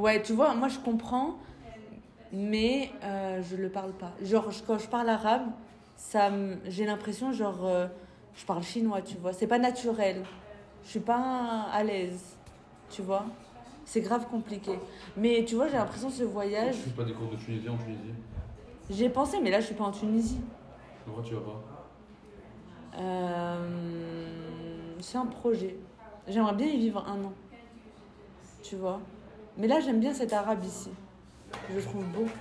Ouais, tu vois, moi je comprends, mais euh, je le parle pas. Genre, quand je parle arabe, ça, j'ai l'impression, genre, euh, je parle chinois, tu vois. C'est pas naturel. Je suis pas à l'aise, tu vois. C'est grave compliqué. Mais tu vois, j'ai l'impression que ce voyage, Tu fais pas des cours de tunisien en Tunisie? J'ai pensé, mais là je suis pas en Tunisie. Pourquoi tu vas pas? Euh, c'est un projet. J'aimerais bien y vivre un an. Tu vois. Mais là, j'aime bien cet arabe ici. Je le trouve beau.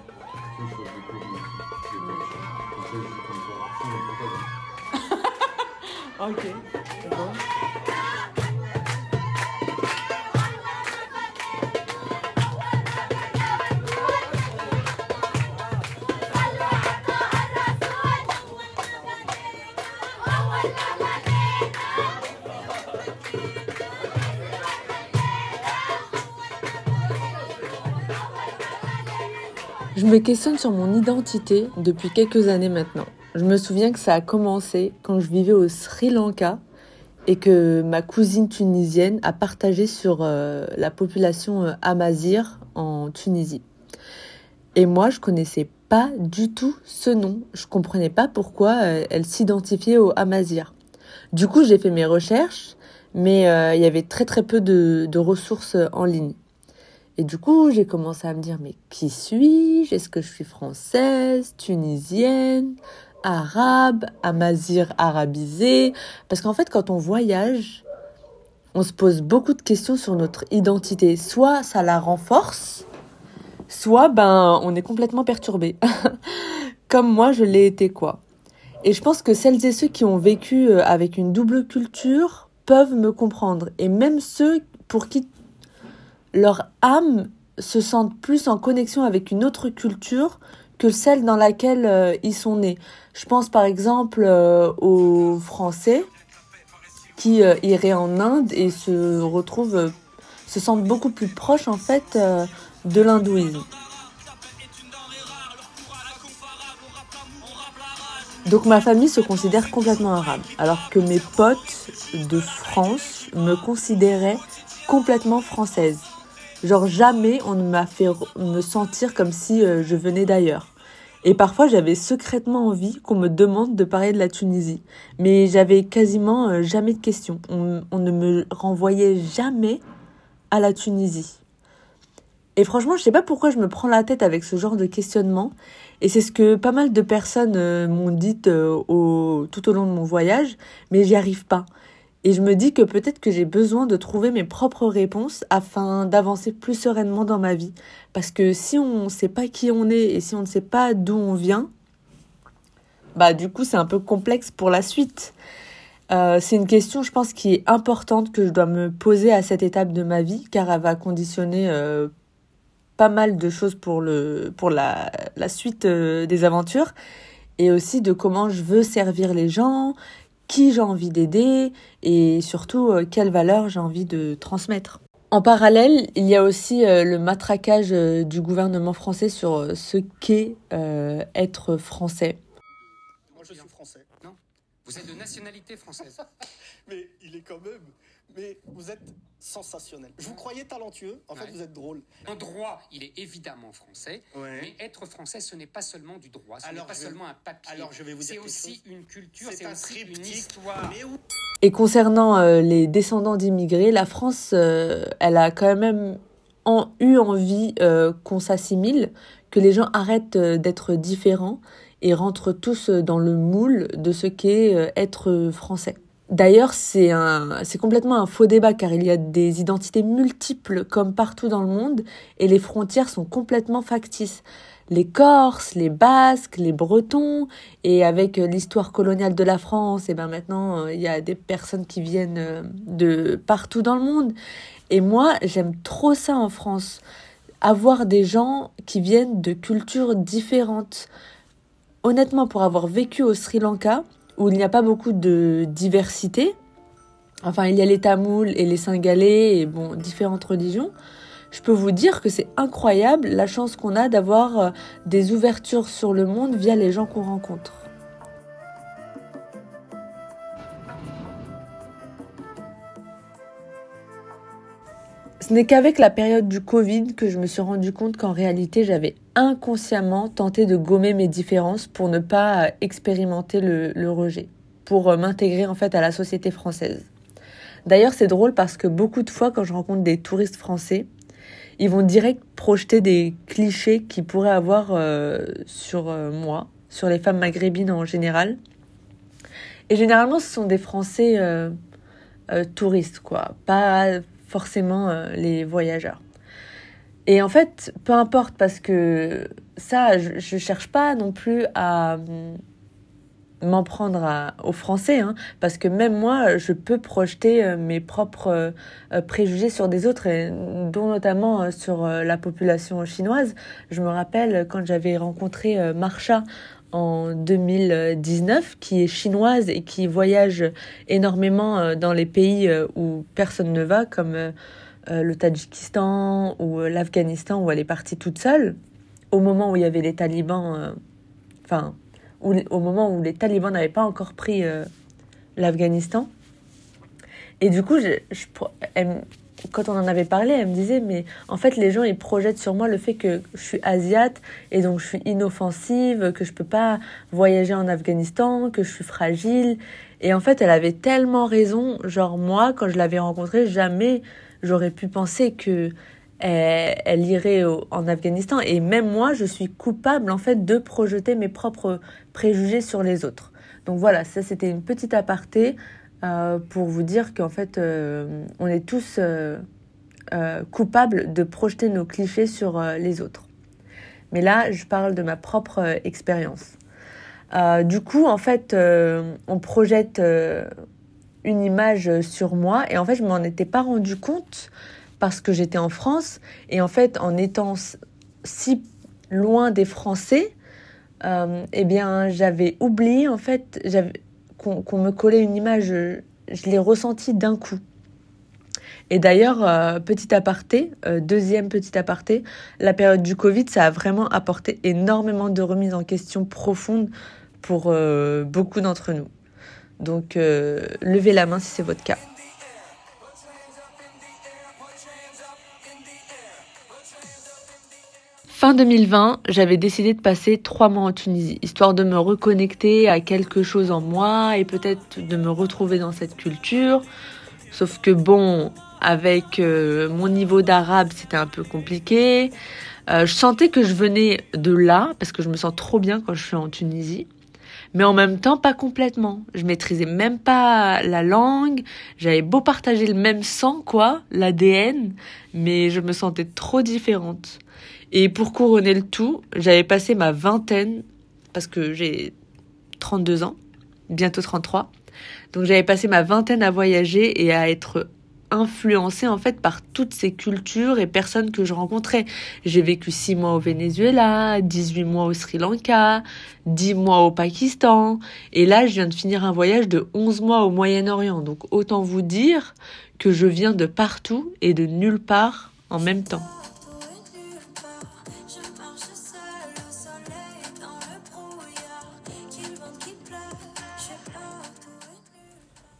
Tu sais, Je me questionne sur mon identité depuis quelques années maintenant. Je me souviens que ça a commencé quand je vivais au Sri Lanka et que ma cousine tunisienne a partagé sur euh, la population euh, amazigh en Tunisie. Et moi, je connaissais pas du tout ce nom. Je comprenais pas pourquoi euh, elle s'identifiait aux Amazirs. Du coup, j'ai fait mes recherches, mais il y avait très très peu de, ressources en ligne. Et du coup, j'ai commencé à me dire, mais qui suis-je? Est-ce que je suis française, tunisienne, arabe, amazir arabisée? Parce qu'en fait, quand on voyage, on se pose beaucoup de questions sur notre identité. Soit ça la renforce, soit ben on est complètement perturbé. Comme moi, je l'ai été quoi. Et je pense que celles et ceux qui ont vécu euh, avec une double culture peuvent me comprendre. Et même ceux pour qui leur âme se sentent plus en connexion avec une autre culture que celle dans laquelle euh, ils sont nés. Je pense par exemple euh, aux Français qui euh, iraient en Inde et se retrouvent, se sentent beaucoup plus proches en fait de l'hindouisme. Donc ma famille se considère complètement arabe, alors que mes potes de France me considéraient complètement française. Genre jamais on ne m'a fait me sentir comme si euh, je venais d'ailleurs. Et parfois j'avais secrètement envie qu'on me demande de parler de la Tunisie. Mais j'avais quasiment euh, jamais de questions. On, ne me renvoyait jamais à la Tunisie. Et franchement, je sais pas pourquoi je me prends la tête avec ce genre de questionnement. Et c'est ce que pas mal de personnes euh, m'ont dit tout au long de mon voyage, mais j'y arrive pas. Et je me dis que peut-être que j'ai besoin de trouver mes propres réponses afin d'avancer plus sereinement dans ma vie. Parce que si on ne sait pas qui on est et si on ne sait pas d'où on vient, bah du coup c'est un peu complexe pour la suite. Euh, c'est une question, je pense, qui est importante que je dois me poser à cette étape de ma vie, car elle va conditionner euh, pas mal de choses pour, le, pour la, la suite euh, des aventures, et aussi de comment je veux servir les gens, qui j'ai envie d'aider, et surtout euh, quelles valeurs j'ai envie de transmettre. En parallèle, il y a aussi euh, le matraquage euh, du gouvernement français sur euh, ce qu'est euh, être français. Moi, je suis français. Non? Vous êtes de nationalité française. Mais il est quand même. Mais vous êtes sensationnel. Je vous croyais talentueux. En fait, vous êtes drôle. En droit, il est évidemment français. Ouais. Mais être français, ce n'est pas seulement du droit, ce n'est pas vais- seulement un papier. alors, je vais vous dire C'est aussi chose. une culture, C'est un aussi une triptyque. histoire. Mais où Et concernant euh, les descendants d'immigrés, la France, euh, elle a quand même en- eu envie euh, qu'on s'assimile, que les gens arrêtent euh, d'être différents et rentrent tous dans le moule de ce qu'est euh, être français. D'ailleurs, c'est complètement un faux débat car il y a des identités multiples comme partout dans le monde et les frontières sont complètement factices. Les Corses, les Basques, les Bretons, et avec l'histoire coloniale de la France, et ben maintenant euh, il y a des personnes qui viennent euh, de partout dans le monde. Et moi, j'aime trop ça en France, avoir des gens qui viennent de cultures différentes. Honnêtement, pour avoir vécu au Sri Lanka, où il n'y a pas beaucoup de diversité, enfin il y a les Tamouls et les Singalais et bon différentes religions. Je peux vous dire que c'est incroyable la chance qu'on a d'avoir euh, des ouvertures sur le monde via les gens qu'on rencontre. Ce n'est qu'avec la période du Covid que je me suis rendu compte qu'en réalité, j'avais inconsciemment tenté de gommer mes différences pour ne pas expérimenter le, rejet, pour m'intégrer en fait à la société française. D'ailleurs, c'est drôle parce que beaucoup de fois, quand je rencontre des touristes français, ils vont direct projeter des clichés qu'ils pourraient avoir euh, sur euh, moi, sur les femmes maghrébines en général. Et généralement, ce sont des Français euh, euh, touristes, quoi, pas forcément euh, les voyageurs. Et en fait, peu importe, parce que ça, je, je cherche pas non plus à hum, m'en prendre aux Français, hein, parce que même moi, je peux projeter euh, mes propres euh, préjugés sur des autres, dont notamment sur la population chinoise. Je me rappelle quand j'avais rencontré Marsha en 2019, qui est chinoise et qui voyage énormément euh, dans les pays euh, où personne ne va, comme euh, le Tadjikistan ou l'Afghanistan, où elle est partie toute seule, au moment où il y avait les talibans, enfin, où au moment où les talibans n'avaient pas encore pris l'Afghanistan. Et du coup, je, je, quand on en avait parlé, elle me disait, mais en fait, les gens, ils projettent sur moi le fait que je suis asiate et donc je suis inoffensive, que je peux pas voyager en Afghanistan, que je suis fragile. Et en fait, elle avait tellement raison. Genre, moi, quand je l'avais rencontrée, jamais j'aurais pu penser que elle, elle irait en Afghanistan. Et même moi, je suis coupable, en fait, de projeter mes propres préjugés sur les autres. Donc voilà, ça, c'était une petite aparté euh, pour vous dire qu'en fait, euh, on est tous euh, coupables de projeter nos clichés sur les autres. Mais là, je parle de ma propre expérience. Du coup, en fait, on projette une image sur moi et en fait, je m'en étais pas rendu compte parce que j'étais en France et en fait, en étant si loin des Français, euh, eh bien, j'avais oublié en fait qu'on me collait une image. Je, l'ai ressenti d'un coup. Et d'ailleurs, euh, petit aparté, euh, deuxième petit aparté, la période du Covid, ça a vraiment apporté énormément de remises en question profondes pour euh, beaucoup d'entre nous. Donc, levez la main si c'est votre cas. Fin 2020, j'avais décidé de passer trois mois en Tunisie, histoire de me reconnecter à quelque chose en moi et peut-être de me retrouver dans cette culture. Sauf que bon, avec euh, mon niveau d'arabe, c'était un peu compliqué. Euh, je sentais que je venais de là, parce que je me sens trop bien quand je suis en Tunisie. Mais en même temps, pas complètement. Je maîtrisais même pas la langue. J'avais beau partager le même sang, quoi, l'ADN, mais je me sentais trop différente. Et pour couronner le tout, j'avais passé ma vingtaine, parce que j'ai 32 ans, bientôt 33. Donc j'avais passé ma vingtaine à voyager et à être influencée en fait par toutes ces cultures et personnes que je rencontrais. J'ai vécu 6 mois au Venezuela, 18 mois au Sri Lanka, 10 mois au Pakistan et là je viens de finir un voyage de 11 mois au Moyen-Orient. Donc autant vous dire que je viens de partout et de nulle part en même temps.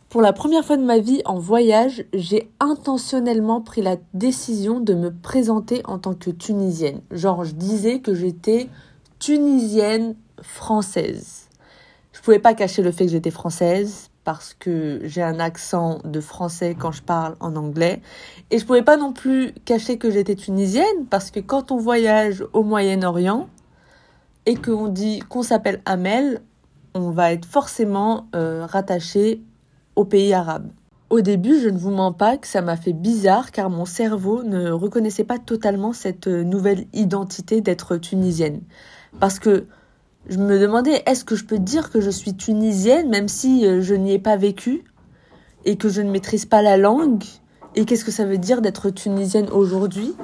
Pour la première fois de ma vie en voyage, j'ai intentionnellement pris la décision de me présenter en tant que tunisienne. Genre, je disais que j'étais tunisienne française. Je pouvais pas cacher le fait que j'étais française parce que j'ai un accent de français quand je parle en anglais. Et je pouvais pas non plus cacher que j'étais tunisienne parce que quand on voyage au Moyen-Orient et qu'on dit qu'on s'appelle Amel, on va être forcément euh, rattaché au pays arabe. Au début, je ne vous mens pas que ça m'a fait bizarre car mon cerveau ne reconnaissait pas totalement cette euh, nouvelle identité d'être tunisienne. Parce que je me demandais est-ce que je peux dire que je suis tunisienne même si euh, je n'y ai pas vécu et que je ne maîtrise pas la langue? Et qu'est-ce que ça veut dire d'être tunisienne aujourd'hui?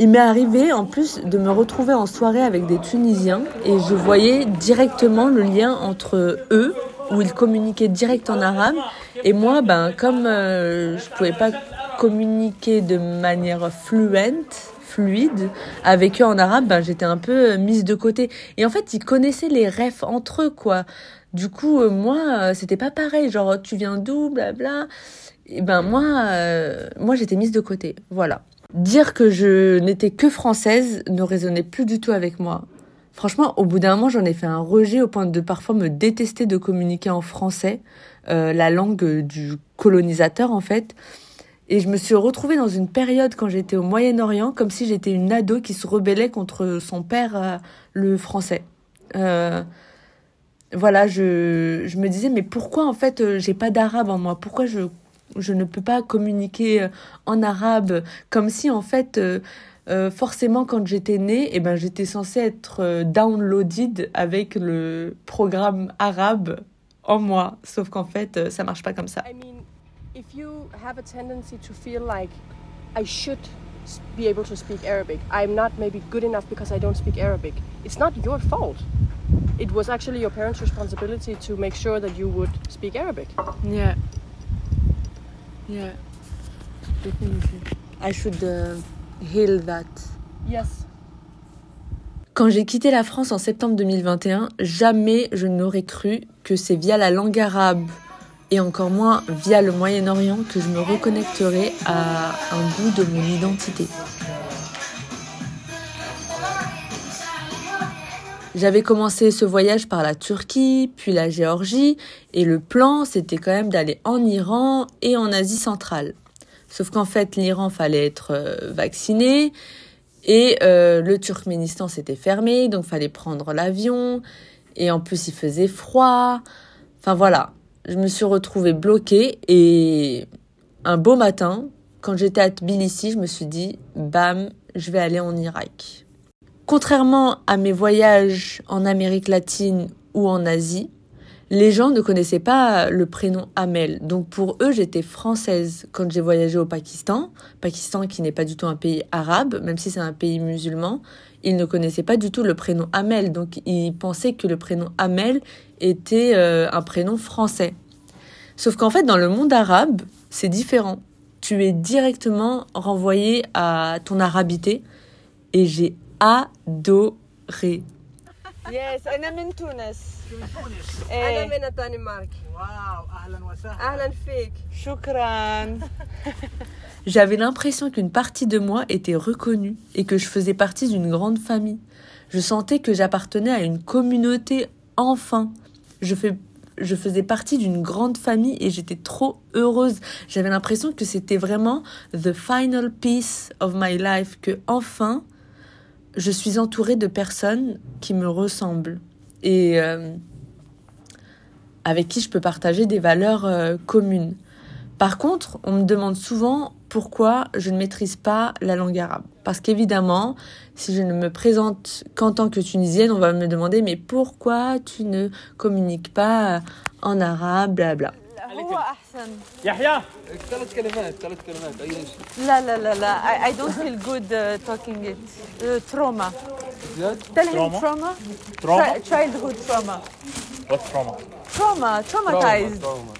Il m'est arrivé en plus de me retrouver en soirée avec des Tunisiens et je voyais directement le lien entre eux où ils communiquaient direct en arabe et moi ben comme euh, je pouvais pas communiquer de manière fluente fluide avec eux en arabe ben j'étais un peu euh, mise de côté et en fait ils connaissaient les refs entre eux quoi du coup euh, moi euh, c'était pas pareil genre tu viens d'où blabla Et ben moi, moi j'étais mise de côté. Voilà. Dire que je n'étais que française ne résonnait plus du tout avec moi. Franchement, au bout d'un moment, j'en ai fait un rejet au point de parfois me détester de communiquer en français, euh, la langue du colonisateur en fait. Et je me suis retrouvée dans une période quand j'étais au Moyen-Orient comme si j'étais une ado qui se rebellait contre son père, euh, le français. Euh, voilà, je, je me disais, mais pourquoi en fait euh, j'ai pas d'arabe en moi? Pourquoi je, je ne peux pas communiquer euh, en arabe? Comme si en fait, euh, forcément quand j'étais née, eh ben, j'étais censée être euh, downloaded avec le programme arabe en moi. Sauf qu'en fait, euh, ça marche pas comme ça. I mean, if you have a tendency to feel like I should be able to speak Arabic, I'm not maybe good enough because I don't speak Arabic, it's not your fault. It was actually your parents' responsibility to make sure that you would speak Arabic. Yeah. Yeah. Definitely. I should uh, heal that. Yes. Quand j'ai quitté la France en septembre 2021, jamais je n'aurais cru que c'est via la langue arabe et encore moins via le Moyen-Orient que je me reconnecterais à un bout de mon identité. J'avais commencé ce voyage par la Turquie, puis la Géorgie, et le plan c'était quand même d'aller en Iran et en Asie centrale. Sauf qu'en fait l'Iran fallait être euh, vacciné, et euh, le Turkménistan s'était fermé, donc fallait prendre l'avion. Et en plus, il faisait froid. Enfin voilà, je me suis retrouvée bloquée. Et un beau matin, quand j'étais à Tbilissi, je me suis dit, bam, je vais aller en Irak. Contrairement à mes voyages en Amérique latine ou en Asie, les gens ne connaissaient pas le prénom Amel. Donc pour eux, j'étais française quand j'ai voyagé au Pakistan. Pakistan qui n'est pas du tout un pays arabe, même si c'est un pays musulman. Ils ne connaissaient pas du tout le prénom Amel. Donc ils pensaient que le prénom Amel était euh, un prénom français. Sauf qu'en fait, dans le monde arabe, c'est différent. Tu es directement renvoyé à ton arabité. Et j'ai adoré. Yes, أنا من تونس. أنا إيه. من الدنمارك. أهلا فيك. شكرا. J'avais l'impression qu'une partie de moi était reconnue et que je faisais partie d'une grande famille. Je sentais que j'appartenais à une communauté enfin. Je, fais, je faisais partie d'une grande famille et j'étais trop heureuse. J'avais l'impression que c'était vraiment the final piece of my life, que enfin je suis entourée de personnes qui me ressemblent et euh, avec qui je peux partager des valeurs euh, communes. Par contre, on me demande souvent pourquoi je ne maîtrise pas la langue arabe. Parce qu'évidemment, si je ne me présente qu'en tant que tunisienne, on va me demander mais pourquoi tu ne communiques pas en arabe, blabla. هو أحسن. يحيى! ثلاث كلمات ثلاث كلمات أي شيء. لا لا لا لا. اي دونت فيل جود توكينج ات تروما تل هيم تروما تروما تشايلد هود تروما وات تروما تروما تروماتايز تروما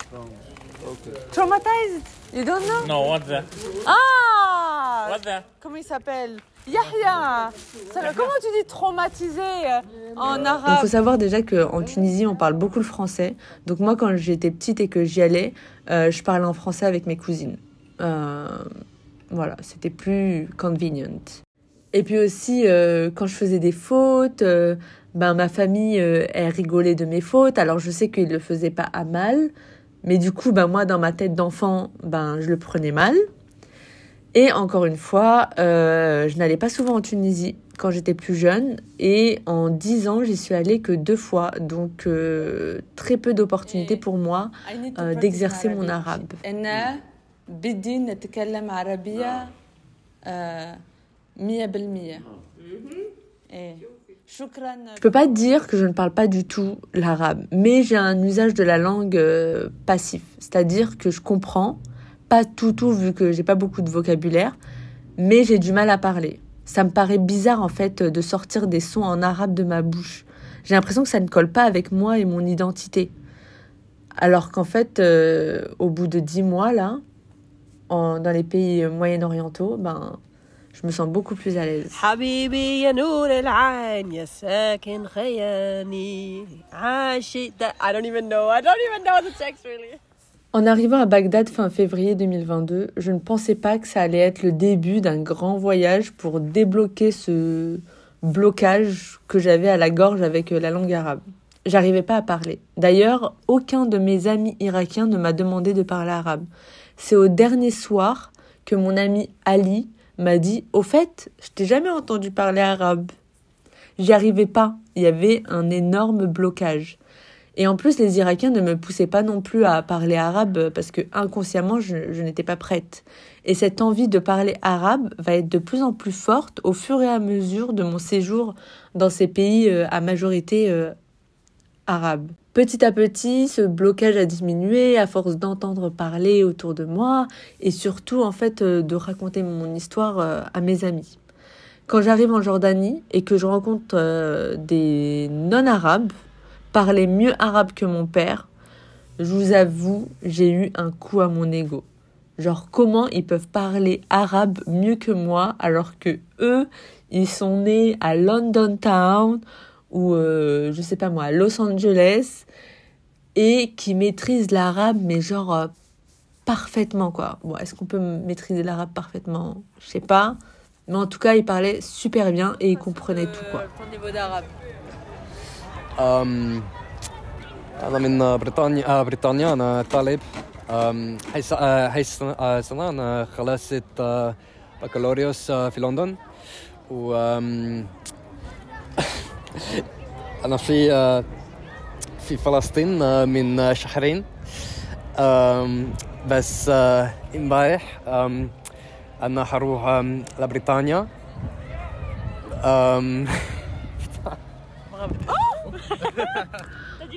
أوكي تروماتايز يو دونت نو نو وات ذا آه وات ذا كم يسابيل Yahya. Comment tu dis traumatisé euh, en Il arabe faut savoir déjà qu'en Tunisie, on parle beaucoup le français. Donc moi, quand j'étais petite et que j'y allais, euh, je parlais en français avec mes cousines. Euh, voilà, c'était plus convenient. Et puis aussi, euh, quand je faisais des fautes, ben ma famille, elle rigolait de mes fautes. Alors je sais qu'ils le faisaient pas à mal, mais du coup, ben moi, dans ma tête d'enfant, ben je le prenais mal. Et encore une fois, euh, je n'allais pas souvent en Tunisie quand j'étais plus jeune. Et en 10 ans, j'y suis allée que deux fois. Donc euh, très peu d'opportunités pour moi euh, d'exercer mon arabe. Mhm. Je ne peux pas dire que je ne parle pas du tout l'arabe, mais j'ai un usage de la langue passif, c'est-à-dire que je comprends pas tout tout vu que j'ai pas beaucoup de vocabulaire, mais j'ai du mal à parler. Ça me paraît bizarre en fait de sortir des sons en arabe de ma bouche. J'ai l'impression que ça ne colle pas avec moi et mon identité. Alors qu'en fait, euh, au bout de dix mois là, dans les pays moyen-orientaux, ben je me sens beaucoup plus à l'aise. I don't even know. I don't even know the really. En arrivant à Bagdad fin février 2022, je ne pensais pas que ça allait être le début d'un grand voyage pour débloquer ce blocage que j'avais à la gorge avec euh, la langue arabe. J'arrivais pas à parler. D'ailleurs, aucun de mes amis irakiens ne m'a demandé de parler arabe. C'est au dernier soir que mon ami Ali m'a dit Au fait, je t'ai jamais entendu parler arabe. J'y arrivais pas. Il y avait un énorme blocage. Et en plus, les Irakiens ne me poussaient pas non plus à parler arabe parce que inconsciemment, je, je n'étais pas prête. Et cette envie de parler arabe va être de plus en plus forte au fur et à mesure de mon séjour dans ces pays euh, à majorité euh, arabe. Petit à petit, ce blocage a diminué à force d'entendre parler autour de moi et surtout en fait euh, de raconter mon histoire à mes amis. Quand j'arrive en Jordanie et que je rencontre des non-arabes parler mieux arabe que mon père, je vous avoue, j'ai eu un coup à mon ego. Genre comment ils peuvent parler arabe mieux que moi alors que eux, ils sont nés à London Town ou euh, je sais pas moi, à Los Angeles et qui maîtrisent l'arabe mais genre euh, parfaitement quoi. Bon, est-ce qu'on peut maîtriser l'arabe parfaitement? Je sais pas. Mais en tout cas, ils parlaient super bien et ils comprenaient tout quoi. Ton niveau d'arabe. أنا من بريطانيا بريطانيا أنا طالب هاي السنة أنا خلصت بكالوريوس في لندن و أنا في في فلسطين من شهرين بس امبارح أنا هروح لبريطانيا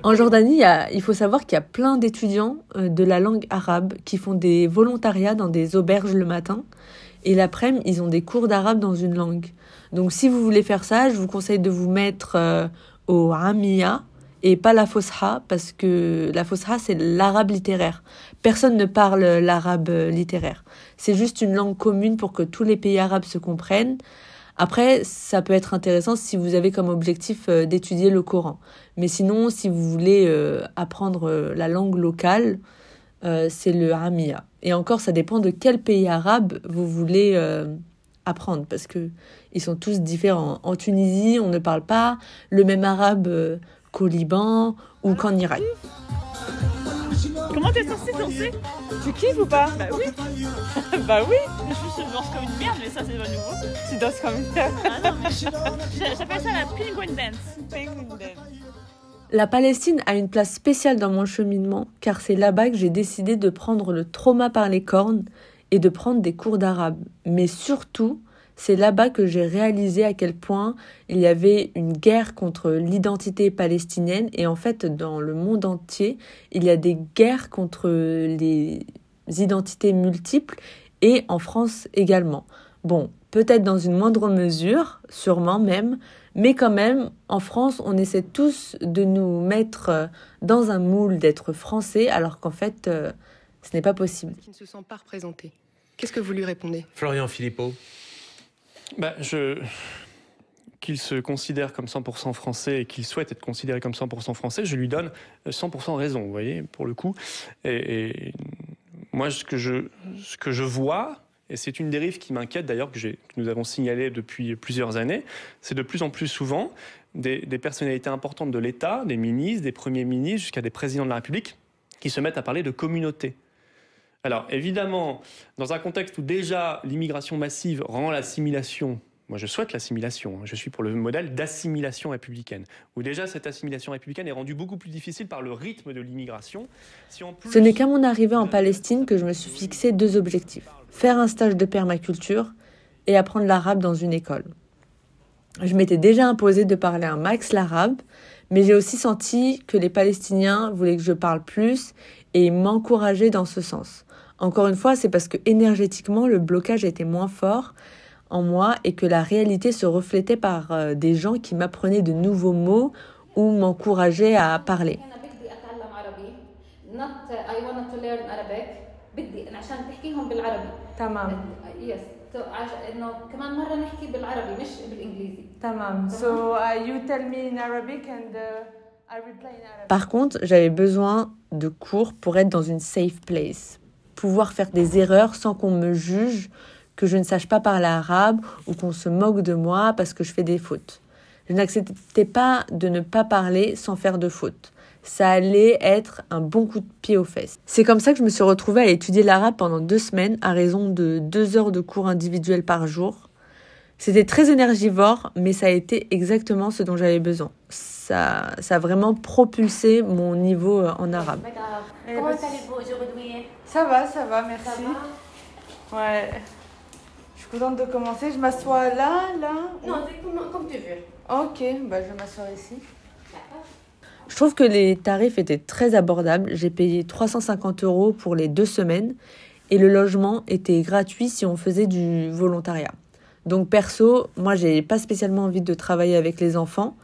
En Jordanie, il, faut savoir qu'il y a plein d'étudiants euh, de la langue arabe qui font des volontariats dans des auberges le matin. Et l'après-midi, ils ont des cours d'arabe dans une langue. Donc si vous voulez faire ça, je vous conseille de vous mettre euh, au Amia et pas la Fosha, parce que la Fosha, c'est l'arabe littéraire. Personne ne parle l'arabe euh, littéraire. C'est juste une langue commune pour que tous les pays arabes se comprennent. Après, ça peut être intéressant si vous avez comme objectif euh, d'étudier le Coran. Mais sinon, si vous voulez euh, apprendre euh, la langue locale, c'est le Hamia. Et encore, ça dépend de quel pays arabe vous voulez apprendre, parce que ils sont tous différents. En Tunisie, on ne parle pas le même arabe qu'au Liban ou qu'en Irak. Comment t'es censé danser Tu kiffes ou pas Bah oui, Bah oui, je, je danse comme une merde, mais ça c'est pas nouveau. tu danses comme une Ah non, mais j'a- j'appelle ça la penguin dance. penguin dance. La Palestine a une place spéciale dans mon cheminement, car c'est là-bas que j'ai décidé de prendre le trauma par les cornes et de prendre des cours d'arabe. Mais surtout, c'est là-bas que j'ai réalisé à quel point il y avait une guerre contre l'identité palestinienne et en fait dans le monde entier, il y a des guerres contre les identités multiples et en France également. Bon, peut-être dans une moindre mesure, sûrement même, mais quand même, en France, on essaie tous de nous mettre euh, dans un moule d'être français alors qu'en fait, euh, ce n'est pas possible. qui ne se sent pas représenté. Qu'est-ce que vous lui répondez? Florian Philippot. Bah. Qu'il se considère comme 100% français et qu'il souhaite être considéré comme 100% français, je lui donne 100% raison, vous voyez, pour le coup. Et, moi, ce que, je, vois, et c'est une dérive qui m'inquiète d'ailleurs, que, nous avons signalé depuis plusieurs années, c'est de plus en plus souvent des personnalités importantes de l'État, des ministres, des premiers ministres, jusqu'à des présidents de la République, qui se mettent à parler de communauté. Alors, évidemment, dans un contexte où déjà l'immigration massive rend l'assimilation, moi je souhaite l'assimilation, hein, je suis pour le modèle d'assimilation républicaine, où déjà cette assimilation républicaine est rendue beaucoup plus difficile par le rythme de l'immigration. Ce n'est qu'à mon arrivée en Palestine que je me suis fixé deux objectifs. Faire un stage de permaculture et apprendre l'arabe dans une école. Je m'étais déjà imposé de parler un max l'arabe, mais j'ai aussi senti que les Palestiniens voulaient que je parle plus et m'encourager dans ce sens. Encore une fois, c'est parce que énergétiquement, le blocage était moins fort en moi et que la réalité se reflétait par euh, des gens qui m'apprenaient de nouveaux mots ou m'encourageaient à parler انا بدي اتعلم عربي not I want to learn Arabic بدي أنا عشان تحكيهم بالعربي تمام يس انه كمان مره نحكي بالعربي مش بالانجليزي Tamam. So uh, you tell me in Arabic and uh, Par contre, j'avais besoin de cours pour être dans une safe place, pouvoir faire des erreurs sans qu'on me juge, que je ne sache pas parler arabe ou qu'on se moque de moi parce que je fais des fautes. Je n'acceptais pas de ne pas parler sans faire de fautes. Ça allait être un bon coup de pied aux fesses. C'est comme ça que je me suis retrouvée à étudier l'arabe pendant deux semaines à raison de deux heures de cours individuels par jour. C'était très énergivore, mais ça a été exactement ce dont j'avais besoin. Ça, ça a vraiment propulsé mon niveau euh, en arabe. Comment allez-vous aujourd'hui Ça va, ça va, merci. Ouais. Je suis contente de commencer. Je m'assois là, là. Non, c'est comme, comme tu veux. Ok, bah je vais ici. Je trouve que les tarifs étaient très abordables. J'ai payé 350 euros pour les deux semaines et le logement était gratuit si on faisait du volontariat. Donc perso, moi j'ai pas spécialement envie de travailler avec les enfants.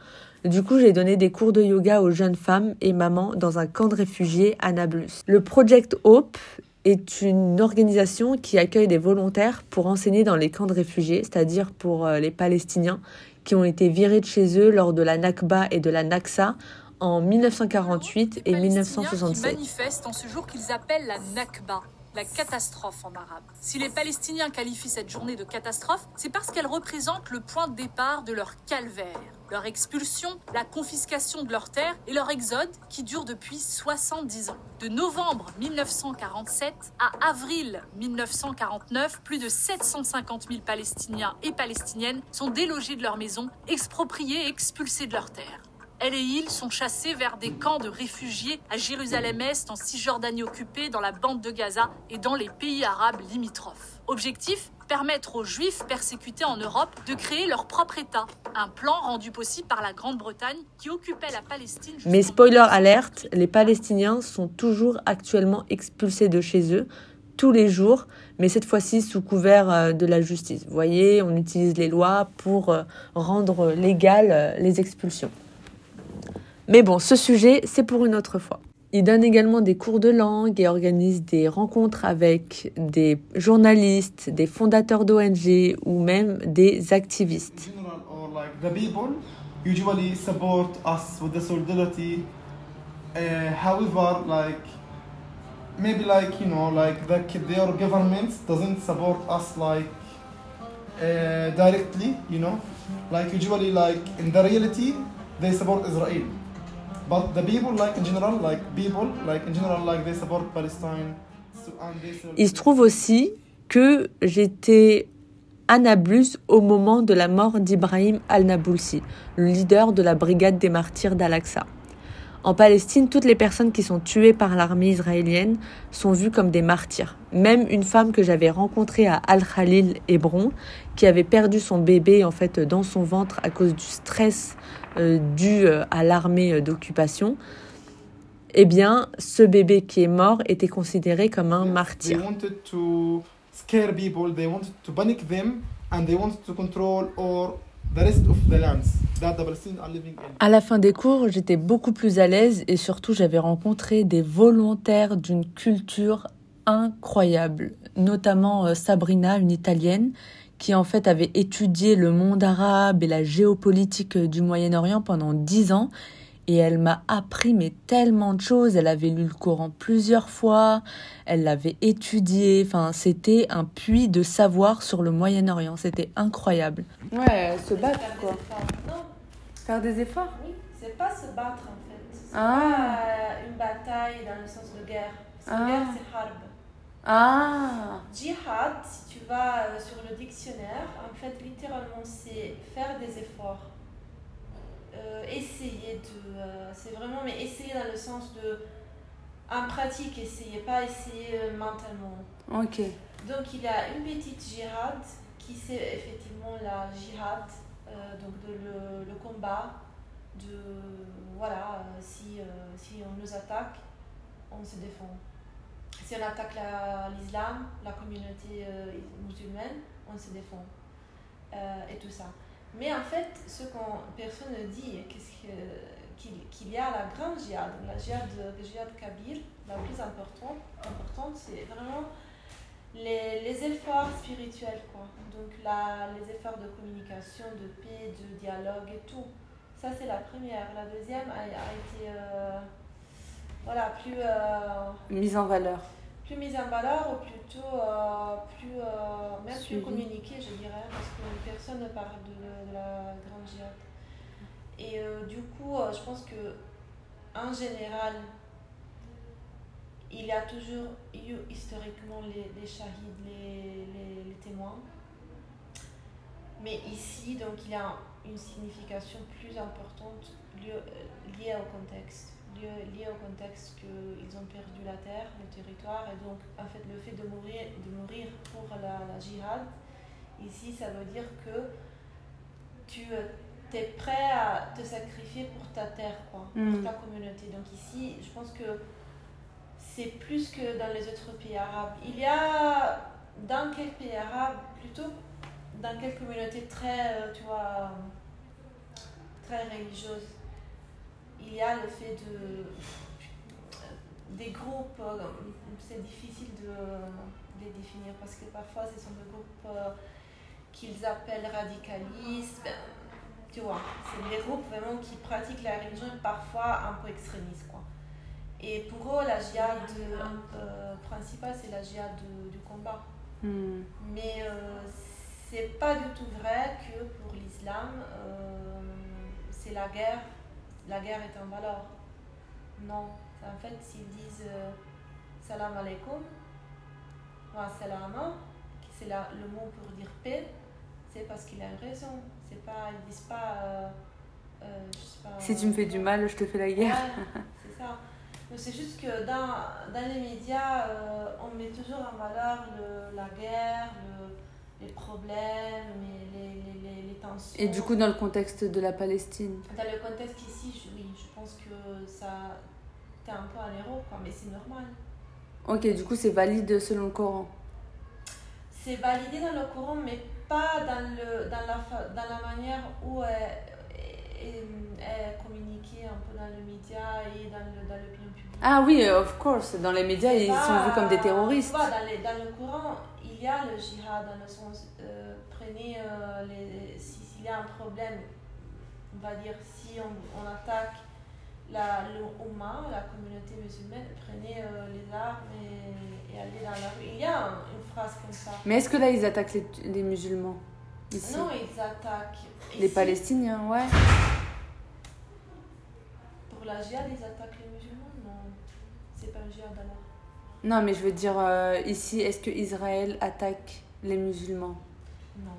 Du coup, j'ai donné des cours de yoga aux jeunes femmes et mamans dans un camp de réfugiés à Nablus. Le Project Hope est une organisation qui accueille des volontaires pour enseigner dans les camps de réfugiés, c'est-à-dire pour euh, les Palestiniens qui ont été virés de chez eux lors de la Nakba et de la Naksa en 1948 et qui 1967. manifestent en ce jour qu'ils appellent la Nakba, la catastrophe en arabe. Si les Palestiniens qualifient cette journée de catastrophe, c'est parce qu'elle représente le point de départ de leur calvaire, leur expulsion, la confiscation de leurs terres et leur exode qui dure depuis 70 ans. De novembre 1947 à avril 1949, plus de 750 000 Palestiniens et Palestiniennes sont délogés de leur maison, expropriés et expulsés de leurs terres. Elle et il sont chassés vers des camps de réfugiés à Jérusalem-Est, en Cisjordanie occupée, dans la bande de Gaza et dans les pays arabes limitrophes. Objectif Permettre aux Juifs persécutés en Europe de créer leur propre État. Un plan rendu possible par la Grande-Bretagne qui occupait la Palestine. Mais spoiler alerte, les Palestiniens sont toujours actuellement expulsés de chez eux tous les jours, mais cette fois-ci sous couvert euh, de la justice. Vous voyez, on utilise les lois pour euh, rendre légales euh, les expulsions. Mais bon, ce sujet, c'est pour une autre fois. Il donne également des cours de langue et organise des rencontres avec des journalistes, des fondateurs d'ONG ou même des activistes. maybe like you know like the, their government doesn't support us like uh, directly you know? Like usually like in the reality they support israel but the people like in general like people like in general like they support palestine Il se trouve aussi que j'étais à Nablus au moment de la mort d'Ibrahim al-Nabulsi, le leader de la brigade des martyrs d'Al-Aqsa. En Palestine, toutes les personnes qui sont tuées par l'armée israélienne sont vues comme des martyrs. Même une femme que j'avais rencontrée à Al-Khalil, Hébron, qui avait perdu son bébé en fait dans son ventre à cause du stress euh, dû euh, à l'armée euh, d'occupation, eh bien, ce bébé qui est mort était considéré comme un martyr. À la fin des cours, j'étais beaucoup plus à l'aise et surtout j'avais rencontré des volontaires d'une culture incroyable, notamment euh, Sabrina, une Italienne, qui en fait avait étudié le monde arabe et la géopolitique du Moyen-Orient pendant dix ans. Et elle m'a appris mais tellement de choses. Elle avait lu le Coran plusieurs fois, elle l'avait étudié. Enfin, c'était un puits de savoir sur le Moyen-Orient. C'était incroyable. Ouais, se battre quoi. Non, Faire des efforts oui, c'est pas se battre en fait. C'est Ah. pas euh, une bataille dans le sens de guerre. Parce que Ah. guerre, c'est harb. Ah Jihad, si tu vas euh, sur le dictionnaire, en fait, littéralement, c'est faire des efforts. Euh, essayer de. euh, c'est vraiment, mais essayer dans le sens de. En pratique, essayer, pas essayer euh, mentalement. Ok. Donc, il y a une petite jihad qui c'est effectivement la jihad, donc de le, le combat de. Voilà, si, si on nous attaque, on se défend. Si on attaque la- l'islam, la, communauté musulmane, on se défend. Et tout ça. Mais en fait, ce qu'on personne ne dit, qu'est-ce que- qu'il y a la grande jihad, la jihad, le jihad kabir, la plus importante, importante c'est vraiment les, les efforts spirituels. Quoi. Donc la, les efforts de communication, de paix, de dialogue et tout. Ça, c'est la première. La deuxième a, a été euh, voilà, plus, euh, Mise en valeur. Plus mise en valeur ou plutôt euh, plus, euh, même Suivi. plus communiquée, je dirais, parce que personne ne parle de, de la grande jihad. Et euh, du coup, euh, je pense que en général, il y a toujours eu historiquement les, les shahids, les, les, les témoins. Mais ici, donc, il y a une signification plus importante liée au contexte. Liée au contexte qu'ils ont perdu la terre, le territoire, et donc, en fait, le fait de mourir, de mourir pour la, la jihad, ici, ça veut dire que tu es prêt à te sacrifier pour ta terre, quoi, Mm. pour ta communauté. Donc, ici, je pense que c'est plus que dans les autres pays arabes. Il y a dans quelques pays arabes, plutôt dans quelques communautés très, euh, tu vois, très religieuses, il y a le fait de des groupes, euh, c'est difficile de les définir parce que parfois ce sont des groupes euh, qu'ils appellent radicalistes. Ben, tu vois, c'est des groupes vraiment qui pratiquent la religion parfois un peu extrémistes. Quoi. Et pour eux, la jihad euh, principale, c'est la jihad de- du combat. Hmm. Mais euh, c'est pas du tout vrai que pour l'islam, euh, c'est la guerre. La guerre est en valeur. Non. En fait, s'ils disent euh, salam alaikum, ou salama, qui c'est le mot pour dire paix, c'est parce qu'il a une raison. C'est pas, ils disent pas. euh, euh, je sais pas Si tu me fais du mal, je te fais la guerre. Ouais, c'est ça. C'est juste que dans, dans les médias, on met toujours en valeur le- la guerre, le- les problèmes, et les, les, les, les tensions. Et du coup, dans le contexte de la Palestine. Dans le contexte ici, je, oui, je pense que ça. T'es un peu un héros, quoi, mais c'est normal. Ok, du coup, c'est valide selon le Coran. C'est validé dans le Coran, mais pas dans, le, dans, la, dans la manière où est, est, est communiqué un peu dans le média et dans le- dans l'opinion publique. Ah oui, of course. Dans les médias, ils pas- sont vus comme des terroristes. Dans, les- dans le Coran, il y a le jihad dans le sens, euh, prenez euh, les, si- s'il y a un problème, on va dire, si on, on attaque la, le Oumma, la communauté musulmane, prenez euh, les armes et, et allez dans la rue. Il y a un- une phrase comme ça. Mais est-ce que là, ils attaquent les, les musulmans ici? Non, ils attaquent. Les Ici, Palestiniens, ouais. Pour la jihad, ils attaquent les musulmans? Non, c'est pas un jihad alors. Non, mais je veux dire, euh, ici, est-ce que Israël attaque les musulmans? Non.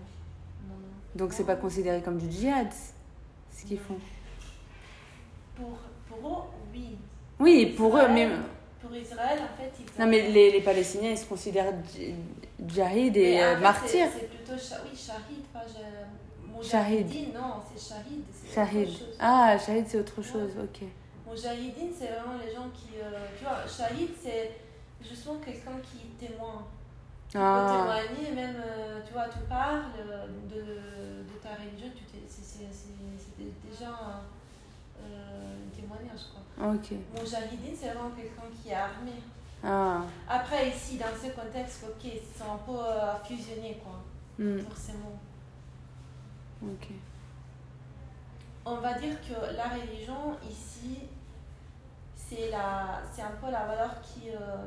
non, non. Donc, c'est pas considéré comme du djihad, ce qu'ils font. Pour, pour eux, oui. Oui, pour eux, mais. Pour Israël, en fait, ils Non, mais les, les Palestiniens, ils se considèrent dj- djahid et euh, martyrs. C'est plutôt oui, shahid, pas Shahid. Non, c'est shahid. Shahid. Ah, shahid, c'est autre chose, ok. Moujahidine, c'est vraiment les gens qui. euh, tu vois, shahid, c'est justement quelqu'un qui témoigne. Qui Ah. peut témoigner, même, euh, tu vois, tu parles de, de ta religion, tu t'es- c'est c'est- c'est- c'est déjà euh, un témoignage, quoi. Ok. Moujahidine, c'est vraiment quelqu'un qui est armé. Ah. Après, ici, dans ce contexte, ok, sont un peu euh, fusionnés, quoi. Hmm. Forcément. Ok. On va dire que la religion, ici, c'est la- c'est un peu la valeur qui, euh,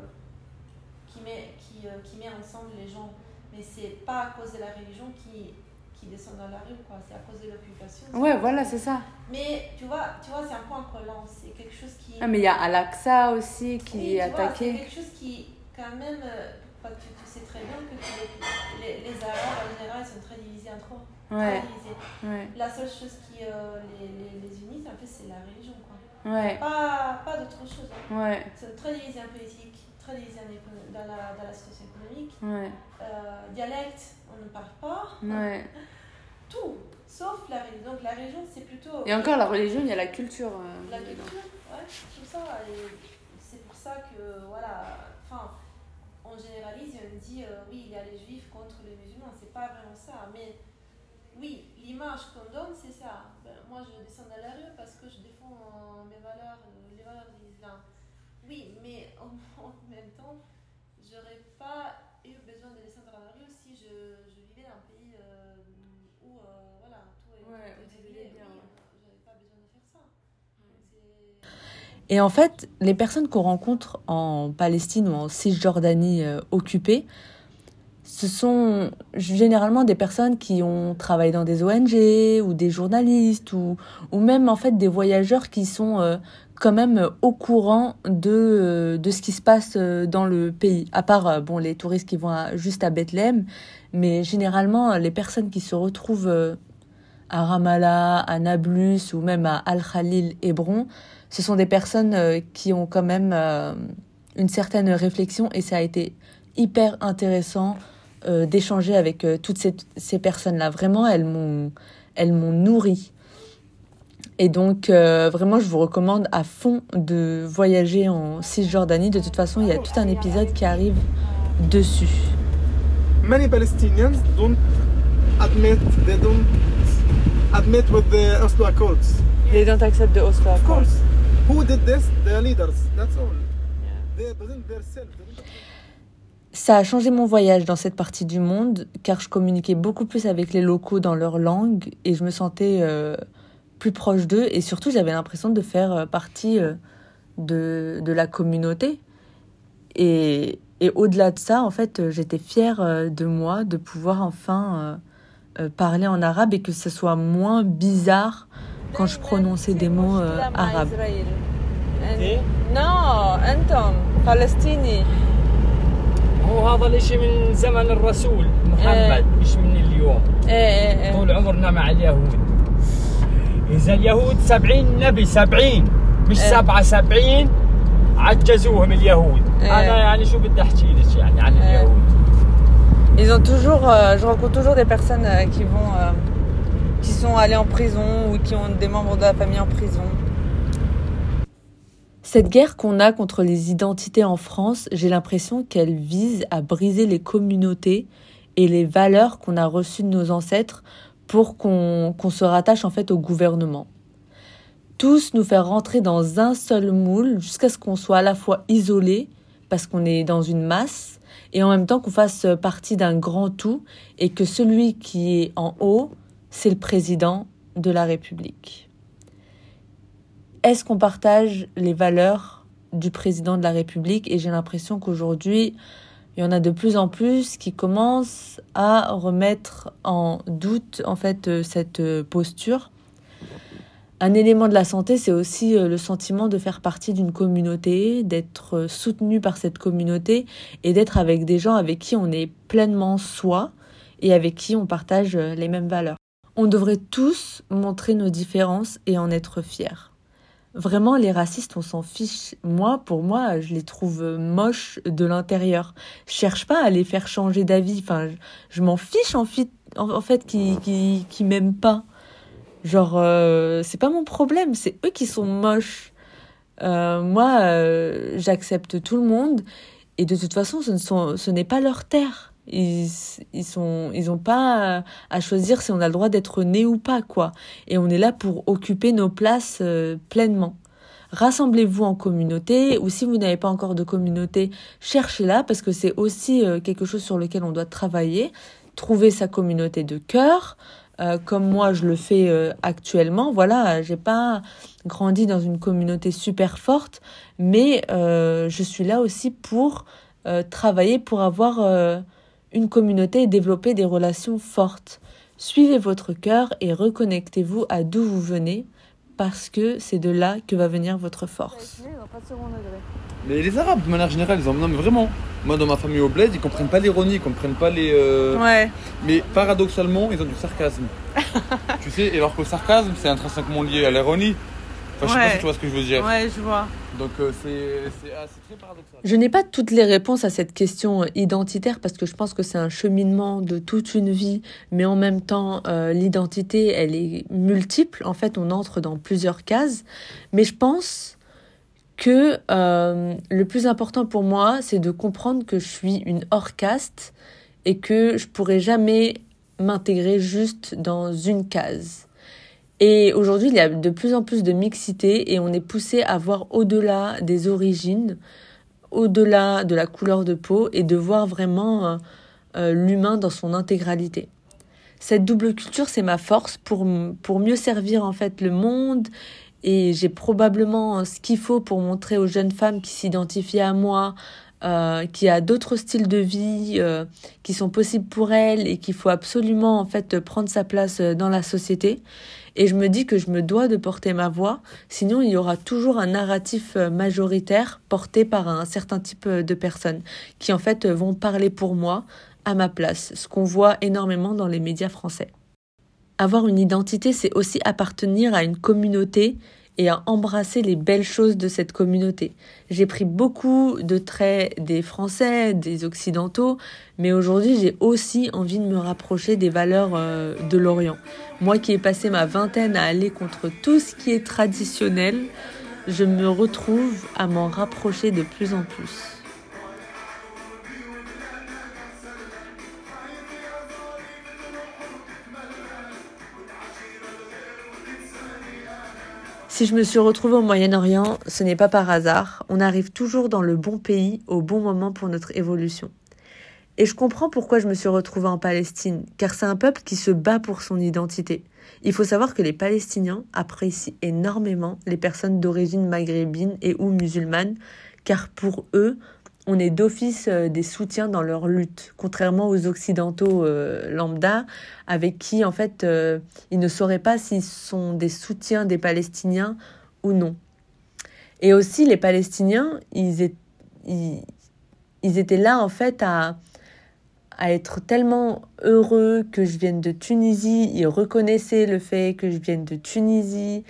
qui, met, qui, euh, qui met ensemble les gens. Mais c'est pas à cause de la religion qui, qui descend dans la rue, quoi. C'est à cause de l'occupation. Ouais, voilà, c'est ça. Mais tu vois, tu vois c'est un point collant. C'est quelque chose qui. Ah, mais il y a Al-Aqsa aussi qui Oui, est tu attaqué. C'est quelque chose qui, quand même, euh, bah, tu, tu sais très bien que tu- les, les Arabes, en général, sont très divisés en trois. Ouais. La seule chose qui euh, les, les, les unit, en fait, c'est la religion. Quoi. Ouais. Pas, pas d'autre chose. hein. Ouais. Ils sont très divisés en politique, écono- dans, la, dans la situation économique. Ouais. Euh, dialecte, on ne parle pas. Ouais. Tout, sauf la religion. Donc la religion, c'est plutôt. Et encore, la religion, il y a la culture. euh, La culture, ouais, tout ça. C'est pour ça que, voilà, enfin, on généralise et on dit, euh, oui, il y a les juifs contre les musulmans. C'est pas vraiment ça. Mais oui, l'image qu'on donne, c'est ça. Ben, moi, je descends dans la rue parce que je défends mes valeurs, les valeurs de l'islam. Oui, mais en, en même temps, j'aurais pas eu besoin de descendre dans la rue si je, je vivais dans un pays euh, où, euh, voilà, tout est. Ouais, tout est réglé. bien, Oui, j'avais pas besoin Et en fait, les personnes qu'on rencontre en Palestine ou en Cisjordanie euh, occupée, ce sont généralement des personnes qui ont travaillé dans des ONG ou des journalistes ou, ou même en fait des voyageurs qui sont euh, quand même au courant de, euh, de ce qui se passe euh, dans le pays. À part euh, bon les touristes qui vont juste à Bethléem, mais généralement les personnes qui se retrouvent euh, à Ramallah, à Nablus ou même à Al-Khalil, Hébron, ce sont des personnes euh, qui ont quand même euh, une certaine réflexion et ça a été hyper intéressant euh, d'échanger avec euh, toutes ces, personnes-là. Vraiment, elles elles m'ont nourri. Et donc, euh, vraiment, je vous recommande à fond de voyager en Cisjordanie. De toute façon, il y a tout un épisode qui arrive dessus. Many Palestinians don't admit, they don't admit with the Oslo Accords. They don't accept the Oslo Of course. Who did this? The leaders. That's all. They present themselves. Ça a changé mon voyage dans cette partie du monde car je communiquais beaucoup plus avec les locaux dans leur langue et je me sentais euh, plus proche d'eux et surtout j'avais l'impression de faire euh, partie euh, de, de la communauté. Et, et au-delà de ça, en fait, euh, j'étais fière euh, de moi de pouvoir enfin euh, euh, parler en arabe et que ce soit moins bizarre quand je prononçais des mots euh, arabes. No, انتم فلسطيني هو هذا الاشي من زمن الرسول محمد مش من اليوم ايه طول عمرنا مع اليهود اذا اليهود سبعين نبي سبعين مش إيه. سبعة سبعين عجزوهم اليهود إيه. انا يعني شو بدي احكي لك يعني عن اليهود Ils ont toujours, euh, je rencontre toujours des personnes euh, qui vont, euh, qui sont allées en prison ou qui ont des membres de la famille en prison. Cette guerre qu'on a contre les identités en France, j'ai l'impression qu'elle vise à briser les communautés et les valeurs qu'on a reçues de nos ancêtres pour qu'on se rattache en fait au gouvernement. Tous nous faire rentrer dans un seul moule jusqu'à ce qu'on soit à la fois isolé parce qu'on est dans une masse et en même temps qu'on fasse partie d'un grand tout et que celui qui est en haut, c'est le président de la République. Est-ce qu'on partage les valeurs du président de la République? Et j'ai l'impression qu'aujourd'hui, il y en a de plus en plus qui commencent à remettre en doute en fait euh, cette euh, posture. Un élément de la santé, c'est aussi euh, le sentiment de faire partie d'une communauté, d'être soutenu par cette communauté et d'être avec des gens avec qui on est pleinement soi et avec qui on partage les mêmes valeurs. On devrait tous montrer nos différences et en être fiers. Vraiment, les racistes, on s'en fiche. Moi, pour moi, je les trouve moches de l'intérieur. Je cherche pas à les faire changer d'avis. Enfin, je, m'en fiche en, fait qui qui m'aiment pas. Genre, euh, c'est pas mon problème. C'est eux qui sont moches. Euh, moi, euh, j'accepte tout le monde et de toute façon, ce n'est pas leur terre. Ils, ils sont, ils ont pas à choisir si on a le droit d'être né ou pas, quoi. Et on est là pour occuper nos places euh, pleinement. Rassemblez-vous en communauté ou si vous n'avez pas encore de communauté, cherchez-la parce que c'est aussi euh, quelque chose sur lequel on doit travailler. Trouver sa communauté de cœur, euh, comme moi je le fais euh, actuellement. Voilà, j'ai pas grandi dans une communauté super forte, mais euh, je suis là aussi pour euh, travailler pour avoir euh, une communauté et développer des relations fortes. Suivez votre cœur et reconnectez-vous à d'où vous venez parce que c'est de là que va venir votre force. Mais les Arabes, de manière générale, ils en non, mais vraiment. Moi, dans ma famille au bled, ils comprennent pas l'ironie, ils comprennent pas les. euh, Ouais. Mais paradoxalement, ils ont du sarcasme. tu sais, et alors que le sarcasme, c'est intrinsèquement lié à l'ironie. Enfin, je sais pas Ouais. si tu vois ce que je veux dire. Ouais, je vois. Donc, euh, c'est ah, paradoxal. Je n'ai pas toutes les réponses à cette question identitaire parce que je pense que c'est un cheminement de toute une vie, mais en même temps, euh, l'identité, elle est multiple. En fait, on entre dans plusieurs cases. Mais je pense que euh, le plus important pour moi, c'est de comprendre que je suis une hors caste et que je pourrai jamais m'intégrer juste dans une case. Et aujourd'hui, il y a de plus en plus de mixité et on est poussé à voir au-delà des origines, au-delà de la couleur de peau et de voir vraiment euh, euh, l'humain dans son intégralité. Cette double culture, c'est ma force pour, pour mieux servir en fait le monde et j'ai probablement ce qu'il faut pour montrer aux jeunes femmes qui s'identifient à moi euh, qu'il y a d'autres styles de vie euh, qui sont possibles pour elles et qu'il faut absolument en fait prendre sa place euh, dans la société. Et je me dis que je me dois de porter ma voix, sinon il y aura toujours un narratif euh, majoritaire porté par un certain type de personnes qui en fait vont parler pour moi à ma place, ce qu'on voit énormément dans les médias français. Avoir une identité, c'est aussi appartenir à une communauté et à embrasser les belles choses de cette communauté. J'ai pris beaucoup de traits des Français, des Occidentaux, mais aujourd'hui j'ai aussi envie de me rapprocher des valeurs euh, de l'Orient. Moi qui ai passé ma vingtaine à aller contre tout ce qui est traditionnel, je me retrouve à m'en rapprocher de plus en plus. Si je me suis retrouvée au Moyen-Orient, ce n'est pas par hasard. On arrive toujours dans le bon pays au bon moment pour notre évolution. Et je comprends pourquoi je me suis retrouvée en Palestine, car c'est un peuple qui se bat pour son identité. Il faut savoir que les Palestiniens apprécient énormément les personnes d'origine maghrébine et ou musulmane, car pour eux, on est d'office euh, des soutiens dans leur lutte, contrairement aux occidentaux euh, lambda, avec qui en fait euh, ils ne sauraient pas s'ils sont des soutiens des Palestiniens ou non. Et aussi les Palestiniens, ils, étaient là en fait à, à être tellement heureux que je vienne de Tunisie, ils reconnaissaient le fait que je vienne de Tunisie,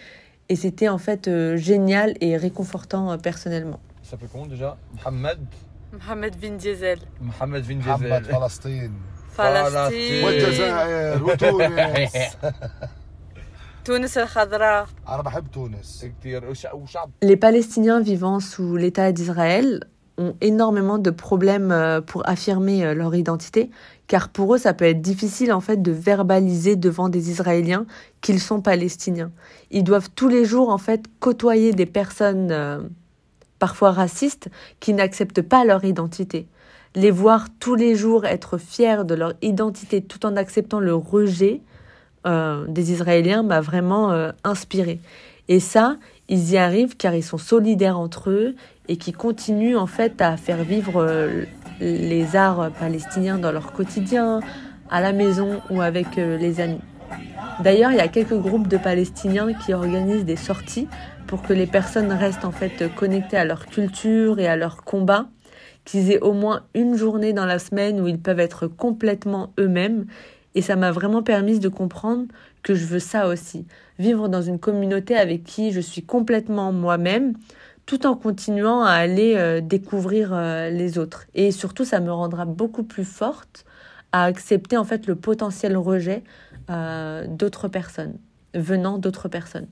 et c'était en fait génial et réconfortant personnellement. Ça s'appelle comment déjà? Mohamed? Mohamed Vin Diesel. Mohamed Vin Diesel. محمد فلسطين فلسطين والجزائر وتونس تونس الخضراء انا بحب تونس كثير وشعب Les Palestiniens vivant sous l'État d'Israël ont énormément de problèmes euh, pour affirmer euh, leur identité, car pour eux, ça peut être difficile en fait de verbaliser devant des Israéliens qu'ils sont palestiniens. Ils doivent tous les jours en fait côtoyer des personnes euh, parfois racistes, qui n'acceptent pas leur identité. Les voir tous les jours être fiers de leur identité tout en acceptant le rejet euh, des Israéliens m'a vraiment euh, inspiré. Et ça, ils y arrivent car ils sont solidaires entre eux et qui continuent en fait à faire vivre euh, les arts palestiniens dans leur quotidien, à la maison ou avec euh, les amis. D'ailleurs, il y a quelques groupes de Palestiniens qui organisent des sorties pour que les personnes restent en fait connectées à leur culture et à leur combat, qu'ils aient au moins une journée dans la semaine où ils peuvent être complètement eux-mêmes. Et ça m'a vraiment permis de comprendre que je veux ça aussi, vivre dans une communauté avec qui je suis complètement moi-même, tout en continuant à aller euh, découvrir euh, les autres. Et surtout, ça me rendra beaucoup plus forte à accepter en fait le potentiel rejet euh, d'autres personnes, venant d'autres personnes.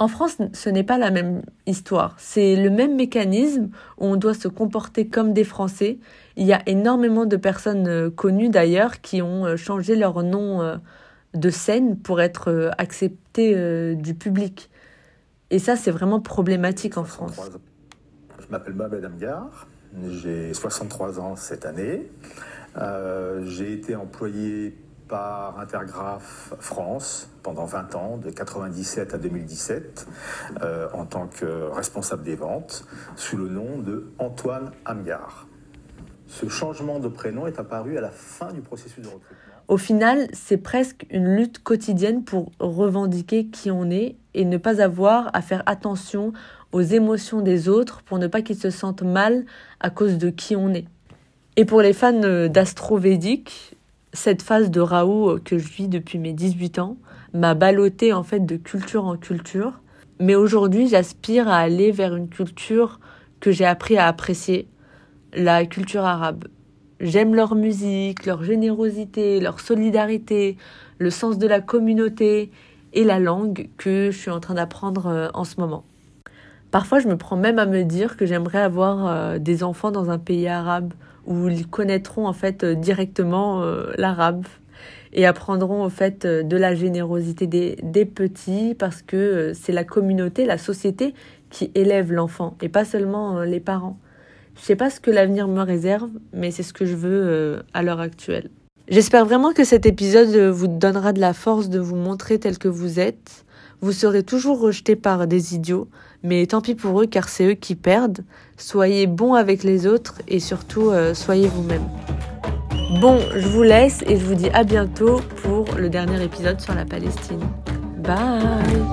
En France, ce n'est pas la même histoire. C'est le même mécanisme où on doit se comporter comme des Français. Il y a énormément de personnes euh, connues d'ailleurs qui ont euh, changé leur nom euh, de scène pour être acceptées du public. Et ça, c'est vraiment problématique en France. Je m'appelle Mohamed Amgar, j'ai 63 ans cette année. J'ai été employé par Intergraph France pendant 20 ans, de 97 à 2017, euh, en tant que responsable des ventes, sous le nom de Antoine Amgar. Ce changement de prénom est apparu à la fin du processus de recrutement. Au final, c'est presque une lutte quotidienne pour revendiquer qui on est et ne pas avoir à faire attention aux émotions des autres pour ne pas qu'ils se sentent mal à cause de qui on est. Et pour les fans d'astrovédique, cette phase de Raoult que je vis depuis mes 18 ans m'a ballotté en fait de culture en culture. Mais aujourd'hui, j'aspire à aller vers une culture que j'ai appris à apprécier, la culture arabe. J'aime leur musique, leur générosité, leur solidarité, le sens de la communauté et la langue que je suis en train d'apprendre euh, en ce moment. Parfois, je me prends même à me dire que j'aimerais avoir euh, des enfants dans un pays arabe où ils connaîtront en fait euh, directement l'arabe et apprendront en fait de la générosité des, des petits parce que c'est la communauté, la société qui élève l'enfant et pas seulement les parents. Je sais pas ce que l'avenir me réserve, mais c'est ce que je veux euh, à l'heure actuelle. J'espère vraiment que cet épisode vous donnera de la force de vous montrer tel que vous êtes. Vous serez toujours rejeté par des idiots, mais tant pis pour eux car c'est eux qui perdent. Soyez bons avec les autres et surtout euh, soyez vous-même. Bon, je vous laisse et je vous dis à bientôt pour le dernier épisode sur la Palestine. Bye